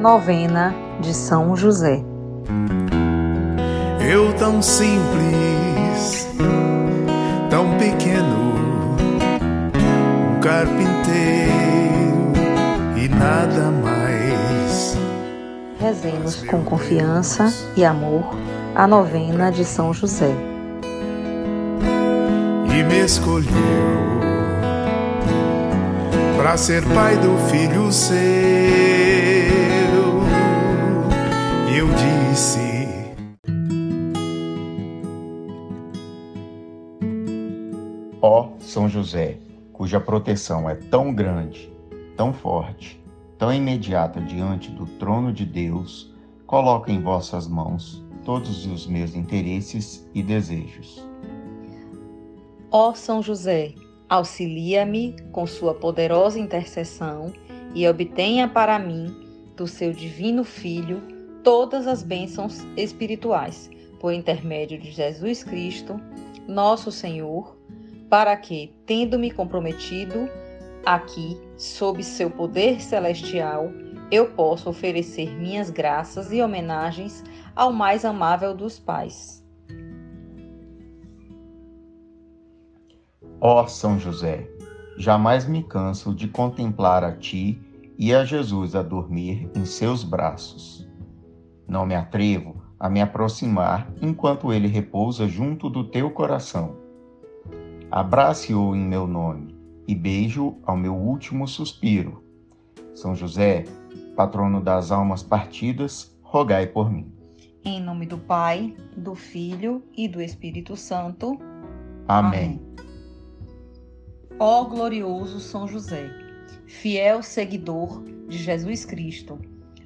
Novena de São José. Eu tão simples, tão pequeno, um carpinteiro e nada mais. Rezemos com confiança e amor a novena de São José. E me escolheu para ser pai do filho seu. Disse: Ó São José, cuja proteção é tão grande, tão forte, tão imediata diante do trono de Deus, coloco em vossas mãos todos os meus interesses e desejos. Ó São José, auxilia-me com sua poderosa intercessão e obtenha para mim, do seu divino Filho, todas as bênçãos espirituais, por intermédio de Jesus Cristo, nosso Senhor, para que, tendo-me comprometido aqui sob seu poder celestial, eu possa oferecer minhas graças e homenagens ao mais amável dos pais. Ó São José, jamais me canso de contemplar a ti e a Jesus a dormir em seus braços. Não me atrevo a me aproximar enquanto ele repousa junto do teu coração. Abrace-o em meu nome e beijo ao meu último suspiro. São José, patrono das almas partidas, rogai por mim. Em nome do Pai, do Filho e do Espírito Santo. Amém. Ó glorioso São José, fiel seguidor de Jesus Cristo,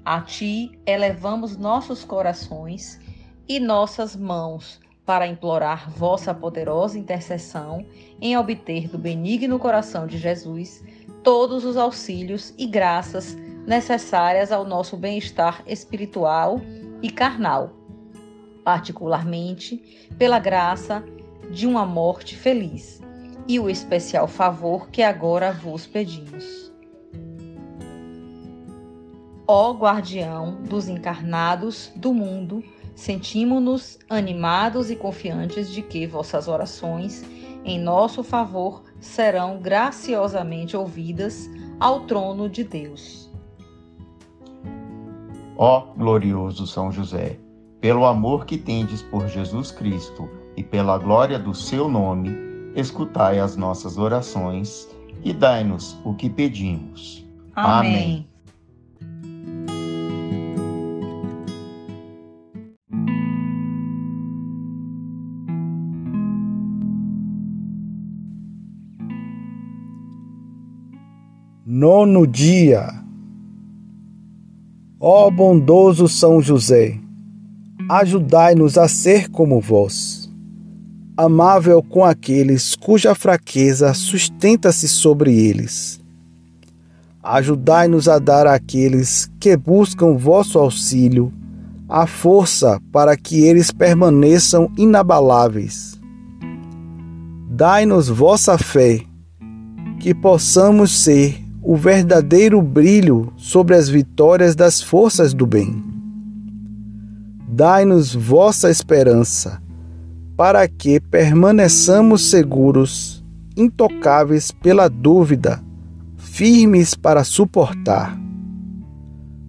a ti elevamos nossos corações e nossas mãos para implorar vossa poderosa intercessão em obter do benigno coração de Jesus todos os auxílios e graças necessárias ao nosso bem-estar espiritual e carnal, particularmente pela graça de uma morte feliz e o especial favor que agora vos pedimos. Ó guardião dos encarnados do mundo, sentimos-nos animados e confiantes de que vossas orações em nosso favor serão graciosamente ouvidas ao trono de Deus. Ó glorioso São José, pelo amor que tendes por Jesus Cristo e pela glória do seu nome, escutai as nossas orações e dai-nos o que pedimos. Amém. Nono dia. Ó bondoso São José, ajudai-nos a ser como vós, amável com aqueles cuja fraqueza sustenta-se sobre eles. Ajudai-nos a dar àqueles que buscam vosso auxílio a força para que eles permaneçam inabaláveis. Dai-nos vossa fé, que possamos ser o verdadeiro brilho sobre as vitórias das forças do bem. Dai-nos vossa esperança, para que permaneçamos seguros, intocáveis pela dúvida, firmes para suportar.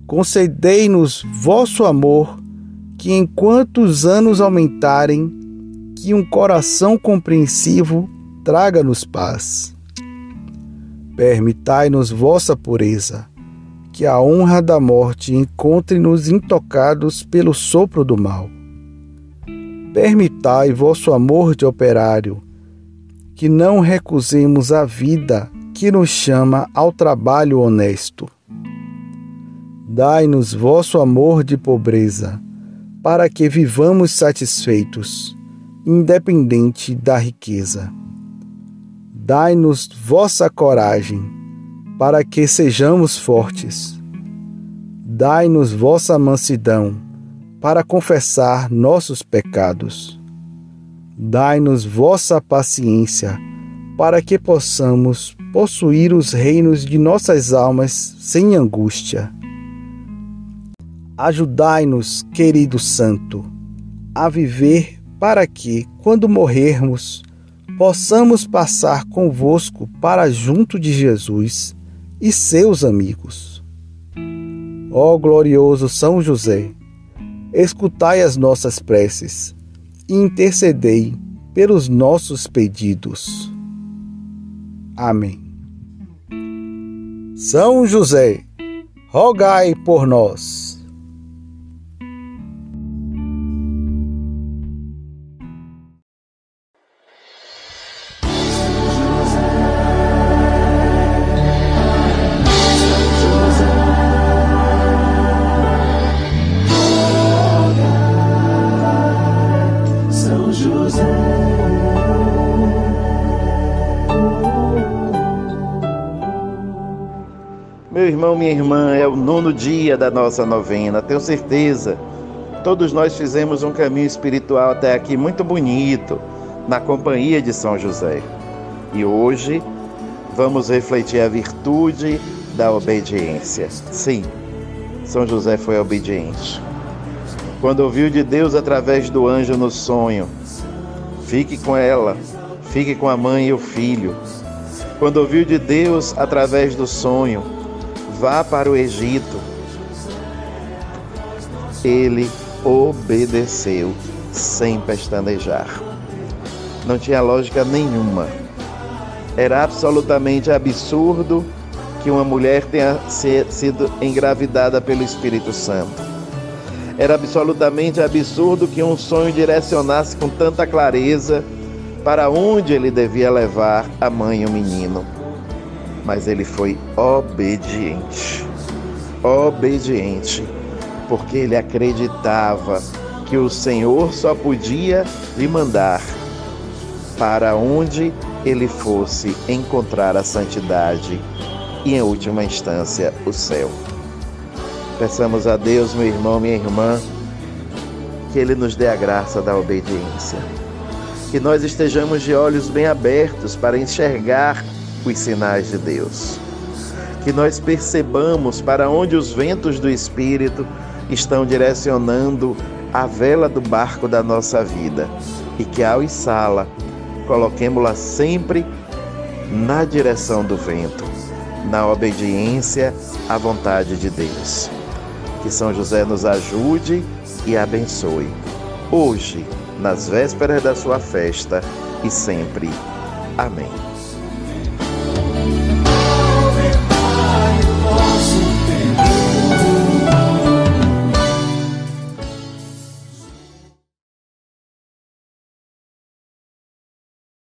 Concedei-nos vosso amor, que enquanto os anos aumentarem, que um coração compreensivo traga-nos paz. Permitai-nos vossa pureza, que a honra da morte encontre-nos intocados pelo sopro do mal. Permitai vosso amor de operário, que não recusemos a vida que nos chama ao trabalho honesto. Dai-nos vosso amor de pobreza, para que vivamos satisfeitos, independente da riqueza. Dai-nos vossa coragem, para que sejamos fortes. Dai-nos vossa mansidão, para confessar nossos pecados. Dai-nos vossa paciência, para que possamos possuir os reinos de nossas almas sem angústia. Ajudai-nos, querido Santo, a viver para que, quando morrermos, possamos passar convosco para junto de Jesus e seus amigos. Ó glorioso São José, escutai as nossas preces e intercedei pelos nossos pedidos. Amém. São José, rogai por nós. Meu irmão, minha irmã, é o nono dia da nossa novena, tenho certeza. Todos nós fizemos um caminho espiritual até aqui muito bonito, na companhia de São José. E hoje vamos refletir a virtude da obediência. Sim, São José foi obediente. Quando ouviu de Deus através do anjo no sonho, fique com ela, fique com a mãe e o filho. Quando ouviu de Deus através do sonho, vá para o Egito. Ele obedeceu sem pestanejar. Não tinha lógica nenhuma. Era absolutamente absurdo que uma mulher tenha sido engravidada pelo Espírito Santo. Era absolutamente absurdo que um sonho direcionasse com tanta clareza para onde ele devia levar a mãe e o menino mas ele foi obediente. Obediente, porque ele acreditava que o Senhor só podia lhe mandar para onde ele fosse encontrar a santidade e, em última instância, o céu. Peçamos a Deus, meu irmão, minha irmã, que Ele nos dê a graça da obediência. Que nós estejamos de olhos bem abertos para enxergar os sinais de Deus. Que nós percebamos para onde os ventos do Espírito estão direcionando a vela do barco da nossa vida e que ao içá-la, coloquemos-la sempre na direção do vento, na obediência à vontade de Deus. Que São José nos ajude e abençoe, hoje, nas vésperas da sua festa e sempre. Amém.